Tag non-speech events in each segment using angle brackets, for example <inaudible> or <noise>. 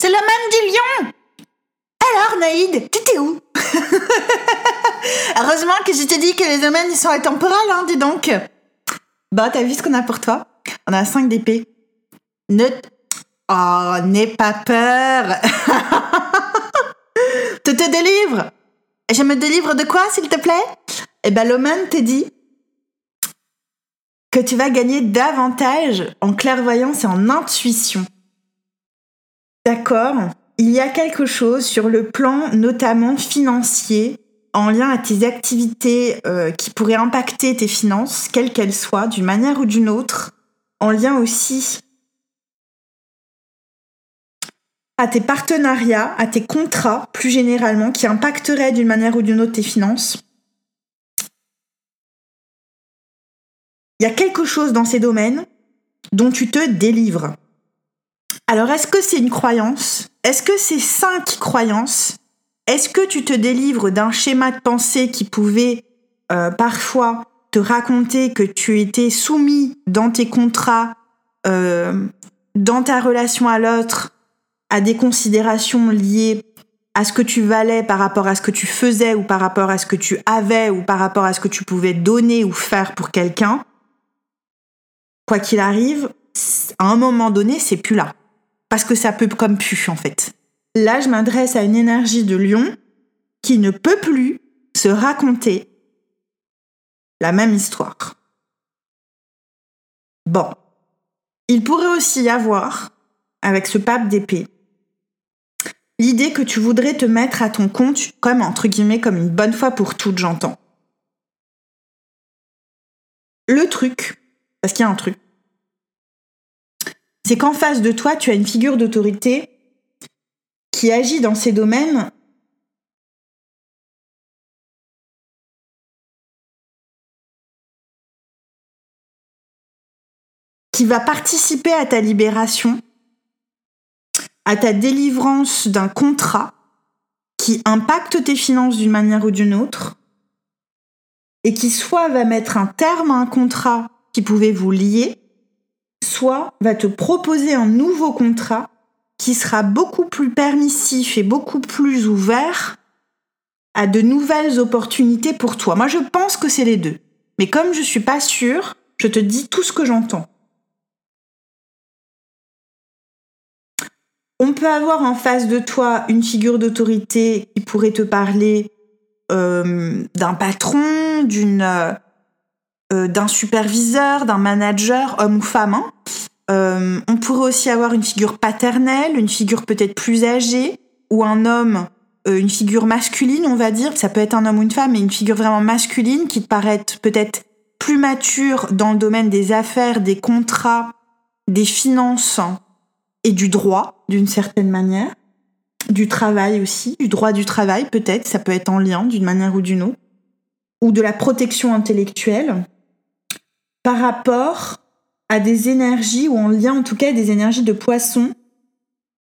C'est le man du lion Alors, Naïd, tu t'es où? <laughs> Heureusement que je t'ai dit que les domaines, sont intemporels, hein, dis donc. Bah, t'as vu ce qu'on a pour toi? On a 5 d'épée. Ne... Oh, n'aie pas peur <laughs> Tu te délivres Je me délivre de quoi, s'il te plaît? Eh ben, l'Oman te dit que tu vas gagner davantage en clairvoyance et en intuition. D'accord Il y a quelque chose sur le plan notamment financier en lien à tes activités euh, qui pourraient impacter tes finances, quelles qu'elles soient, d'une manière ou d'une autre, en lien aussi à tes partenariats, à tes contrats plus généralement, qui impacteraient d'une manière ou d'une autre tes finances. Il y a quelque chose dans ces domaines dont tu te délivres. Alors, est-ce que c'est une croyance? Est-ce que c'est cinq croyances? Est-ce que tu te délivres d'un schéma de pensée qui pouvait euh, parfois te raconter que tu étais soumis dans tes contrats, euh, dans ta relation à l'autre, à des considérations liées à ce que tu valais par rapport à ce que tu faisais ou par rapport à ce que tu avais ou par rapport à ce que tu pouvais donner ou faire pour quelqu'un, quoi qu'il arrive, à un moment donné, c'est plus là. Parce que ça peut comme plus, en fait. Là, je m'adresse à une énergie de lion qui ne peut plus se raconter la même histoire. Bon. Il pourrait aussi y avoir, avec ce pape d'épée, l'idée que tu voudrais te mettre à ton compte comme entre guillemets comme une bonne fois pour toutes, j'entends. Le truc, parce qu'il y a un truc, c'est qu'en face de toi, tu as une figure d'autorité qui agit dans ces domaines. Qui va participer à ta libération à ta délivrance d'un contrat qui impacte tes finances d'une manière ou d'une autre et qui soit va mettre un terme à un contrat qui pouvait vous lier, soit va te proposer un nouveau contrat qui sera beaucoup plus permissif et beaucoup plus ouvert à de nouvelles opportunités pour toi. Moi, je pense que c'est les deux. Mais comme je suis pas sûre, je te dis tout ce que j'entends. On peut avoir en face de toi une figure d'autorité qui pourrait te parler euh, d'un patron, d'une, euh, euh, d'un superviseur, d'un manager, homme ou femme. Hein. on pourrait aussi avoir une figure paternelle, une figure peut-être plus âgée, ou un homme, une figure masculine, on va dire. Ça peut être un homme ou une femme, mais une figure vraiment masculine qui te paraît peut-être plus mature dans le domaine des affaires, des contrats, des finances et du droit, d'une certaine manière, du travail aussi, du droit du travail peut-être, ça peut être en lien d'une manière ou d'une autre, ou de la protection intellectuelle, par rapport à des énergies, ou en lien en tout cas des énergies de poisson,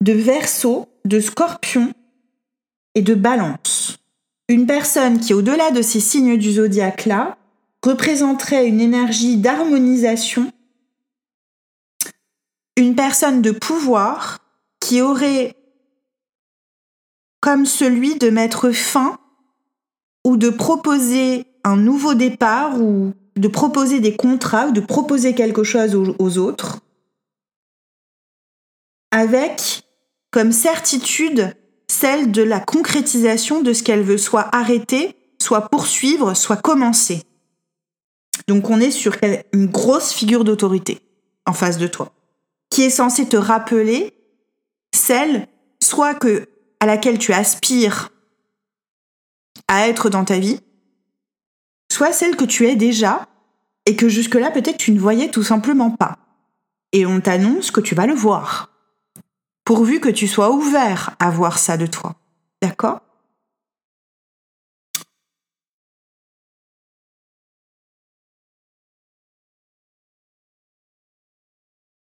de verso, de scorpion et de balance. Une personne qui, au-delà de ces signes du zodiaque-là, représenterait une énergie d'harmonisation une personne de pouvoir qui aurait comme celui de mettre fin ou de proposer un nouveau départ ou de proposer des contrats ou de proposer quelque chose aux, autres avec comme certitude celle de la concrétisation de ce qu'elle veut soit arrêter, soit poursuivre, soit commencer. Donc on est sur une grosse figure d'autorité en face de toi qui est censé te rappeler celle soit que à laquelle tu aspires à être dans ta vie, soit celle que tu es déjà et que jusque-là peut-être tu ne voyais tout simplement pas. Et on t'annonce que tu vas le voir. Pourvu que tu sois ouvert à voir ça de toi. D'accord?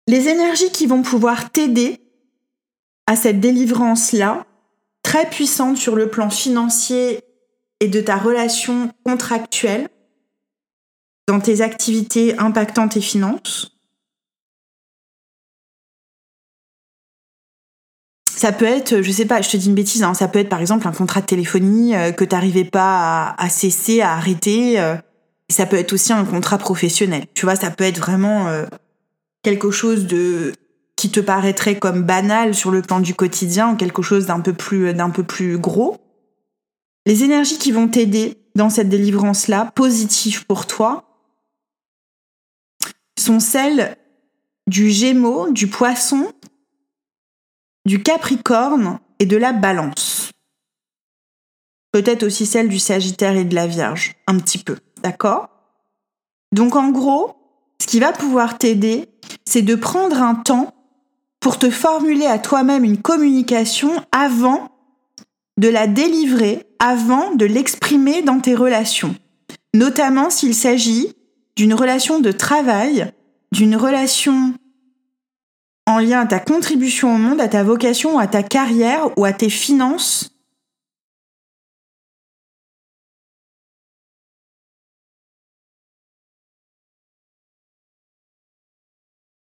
Les énergies qui vont pouvoir t'aider à cette délivrance-là, très puissante sur le plan financier et de ta relation contractuelle, dans tes activités impactant tes finances. ça peut être, je sais pas, je te dis une bêtise, hein, ça peut être par exemple un contrat de téléphonie euh, que tu n'arrivais pas à, cesser, à arrêter. Euh, ça peut être aussi un contrat professionnel. Tu vois, ça peut être vraiment euh, quelque chose de qui te paraîtrait comme banal sur le plan du quotidien quelque chose d'un peu plus d'un peu plus gros. Les énergies qui vont t'aider dans cette délivrance là, positives pour toi, sont celles du Gémeaux, du Poisson du Capricorne et de la Balance. Peut-être aussi celle du Sagittaire et de la Vierge, un petit peu, d'accord? Donc en gros, ce qui va pouvoir t'aider, c'est de prendre un temps pour te formuler à toi-même une communication avant de la délivrer, avant de l'exprimer dans tes relations. Notamment s'il s'agit d'une relation de travail, d'une relation en lien à ta contribution au monde, à ta vocation, à ta carrière ou à tes finances.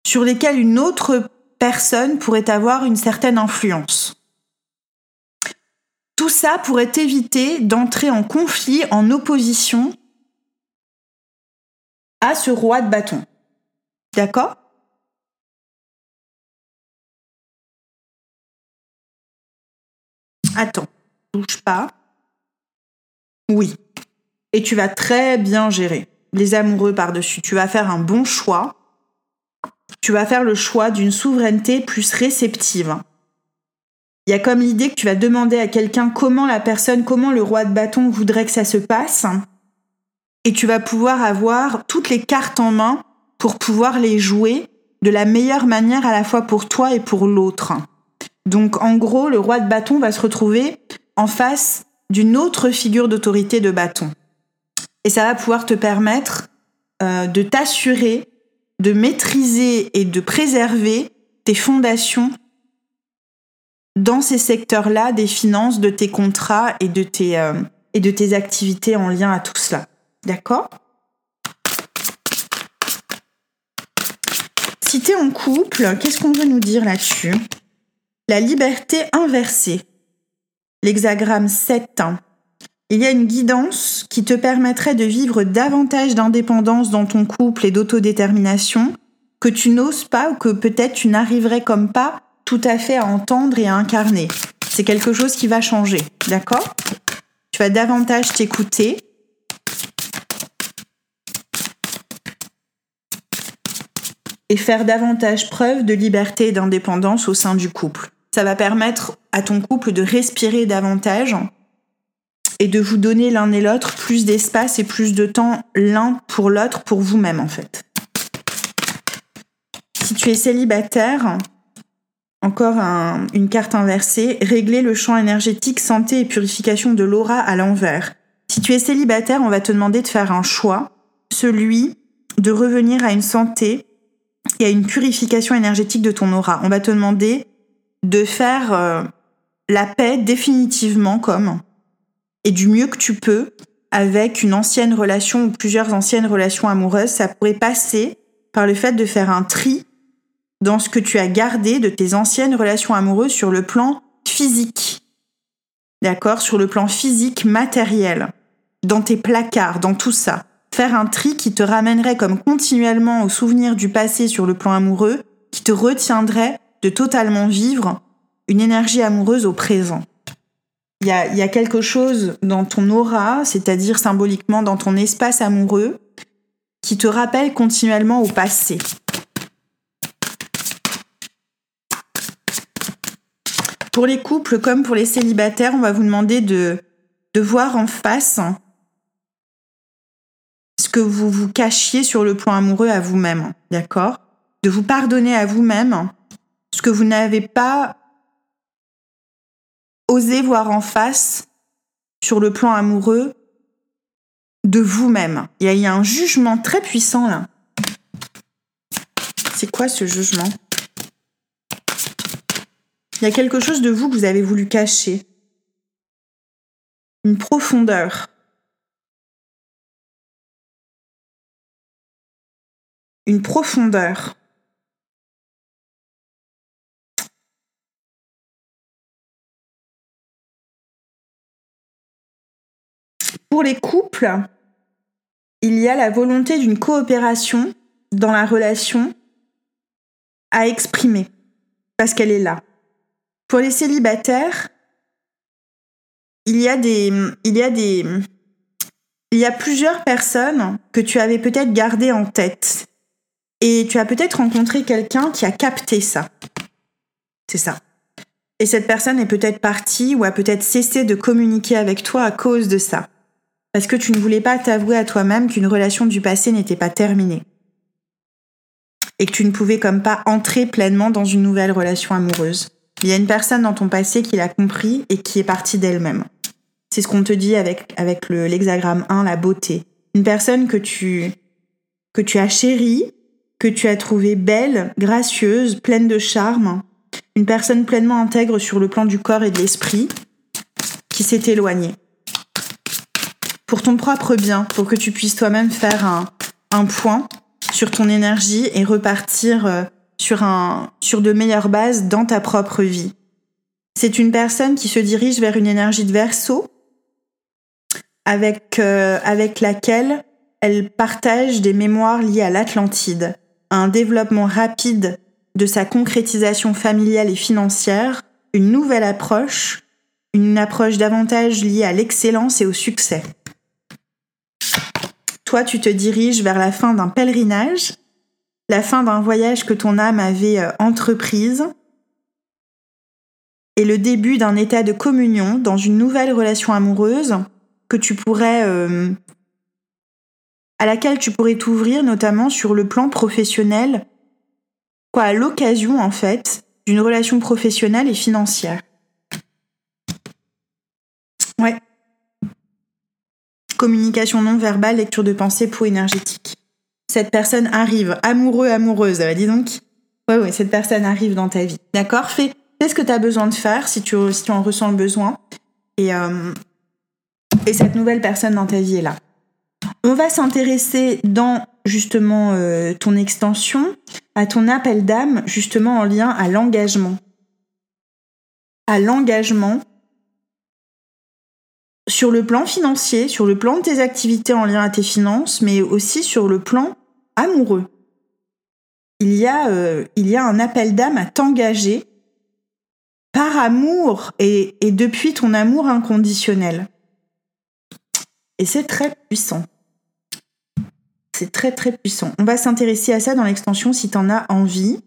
sur lesquelles une autre personne pourrait avoir une certaine influence. Tout ça pourrait éviter d'entrer en conflit, en opposition à ce roi de bâton. D'accord? Attends, bouge pas. Oui. Et tu vas très bien gérer les amoureux par-dessus. Tu vas faire un bon choix. Tu vas faire le choix d'une souveraineté plus réceptive. Il y a comme l'idée que tu vas demander à quelqu'un comment la personne, comment le roi de bâton voudrait que ça se passe. Et tu vas pouvoir avoir toutes les cartes en main pour pouvoir les jouer de la meilleure manière à la fois pour toi et pour l'autre. Donc en gros, le roi de bâton va se retrouver en face d'une autre figure d'autorité de bâton. Et ça va pouvoir te permettre euh, de t'assurer, de maîtriser et de préserver tes fondations dans ces secteurs-là des finances, de tes contrats et de tes, euh, activités en lien à tout cela. D'accord? Si tu es en couple, qu'est-ce qu'on veut nous dire là-dessus? La liberté inversée. L'hexagramme 7. Il y a une guidance qui te permettrait de vivre davantage d'indépendance dans ton couple et d'autodétermination que tu n'oses pas ou que peut-être tu n'arriverais comme pas tout à fait à entendre et à incarner. C'est quelque chose qui va changer, d'accord? Tu vas davantage t'écouter. Et faire davantage preuve de liberté et d'indépendance au sein du couple. Ça va permettre à ton couple de respirer davantage et de vous donner l'un et l'autre plus d'espace et plus de temps l'un pour l'autre, pour vous-même en fait. Si tu es célibataire, encore une carte inversée, régler le champ énergétique santé et purification de l'aura à l'envers. Si tu es célibataire, on va te demander de faire un choix, celui de revenir à une santé et à une purification énergétique de ton aura. On va te demander de faire euh, la paix définitivement comme et du mieux que tu peux avec une ancienne relation ou plusieurs anciennes relations amoureuses, ça pourrait passer par le fait de faire un tri dans ce que tu as gardé de tes anciennes relations amoureuses sur le plan physique. D'accord? Sur le plan physique, matériel. Dans tes placards, dans tout ça. Faire un tri qui te ramènerait comme continuellement au souvenir du passé sur le plan amoureux, qui te retiendrait de totalement vivre une énergie amoureuse au présent. Il y a, quelque chose dans ton aura, c'est-à-dire symboliquement dans ton espace amoureux, qui te rappelle continuellement au passé. Pour les couples comme pour les célibataires, on va vous demander de, de voir en face ce que vous vous cachiez sur le point amoureux à vous-même, d'accord? De vous pardonner à vous-même ce que vous n'avez pas osé voir en face sur le plan amoureux de vous-même. Il y a un jugement très puissant là. C'est quoi ce jugement? Il y a quelque chose de vous que vous avez voulu cacher. Une profondeur. Une profondeur. Pour les couples, il y a la volonté d'une coopération dans la relation à exprimer, parce qu'elle est là. Pour les célibataires, il y a des, il y a des, il y a plusieurs personnes que tu avais peut-être gardées en tête. Et tu as peut-être rencontré quelqu'un qui a capté ça. C'est ça. Et cette personne est peut-être partie ou a peut-être cessé de communiquer avec toi à cause de ça. Parce que tu ne voulais pas t'avouer à toi-même qu'une relation du passé n'était pas terminée. Et que tu ne pouvais comme pas entrer pleinement dans une nouvelle relation amoureuse. Il y a une personne dans ton passé qui l'a compris et qui est partie d'elle-même. C'est ce qu'on te dit avec, avec l'hexagramme 1, la beauté. Une personne que tu, que tu as chérie, que tu as trouvée belle, gracieuse, pleine de charme, une personne pleinement intègre sur le plan du corps et de l'esprit qui s'est éloignée. Pour ton propre bien, pour que tu puisses toi-même faire un, un point sur ton énergie et repartir euh, sur, un, sur de meilleures bases dans ta propre vie. C'est une personne qui se dirige vers une énergie de verso avec, euh, avec laquelle elle partage des mémoires liées à l'Atlantide, un développement rapide de sa concrétisation familiale et financière, une nouvelle approche, une approche davantage liée à l'excellence et au succès. Toi, tu te diriges vers la fin d'un pèlerinage, la fin d'un voyage que ton âme avait euh, entreprise, et le début d'un état de communion dans une nouvelle relation amoureuse que tu pourrais euh, à laquelle tu pourrais t'ouvrir notamment sur le plan professionnel quoi, à l'occasion en fait d'une relation professionnelle et financière. Ouais. Communication non verbale, lecture de pensée, peau énergétique. Cette personne arrive, amoureux, amoureuse, dis donc. Ouais, ouais, cette personne arrive dans ta vie. D'accord Fais, ce que tu as besoin de faire si tu, si tu en ressens le besoin. Et, euh, et cette nouvelle personne dans ta vie est là. On va s'intéresser dans justement euh, ton extension à ton appel d'âme justement en lien à l'engagement. À l'engagement sur le plan financier, sur le plan de tes activités en lien à tes finances, mais aussi sur le plan amoureux. Il y a, euh, il y a un appel d'âme à t'engager par amour et depuis ton amour inconditionnel. Et c'est très puissant. C'est très très puissant. On va s'intéresser à ça dans l'extension si tu en as envie.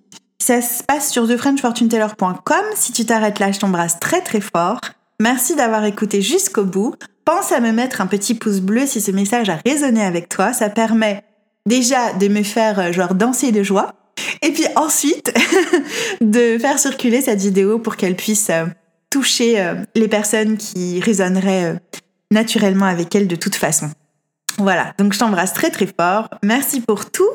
Ça se passe sur thefrenchfortuneteller.com. Si tu t'arrêtes là, je t'embrasse très très fort. Merci d'avoir écouté jusqu'au bout. Pense à me mettre un petit pouce bleu si ce message a résonné avec toi. Ça permet déjà de me faire euh, genre danser de joie. Et puis ensuite, <laughs> de faire circuler cette vidéo pour qu'elle puisse euh, toucher euh, les personnes qui résonneraient naturellement avec elle de toute façon. Voilà, donc je t'embrasse très très fort, merci pour tout,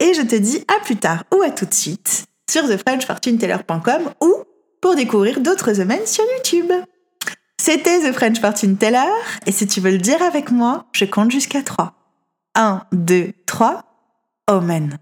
et je te dis à plus tard ou à tout de suite sur thefrenchfortuneteller.com ou pour découvrir d'autres domaines sur YouTube. C'était The French Fortune Teller, et si tu veux le dire avec moi, je compte jusqu'à 3. 1, 2, 3, Amen.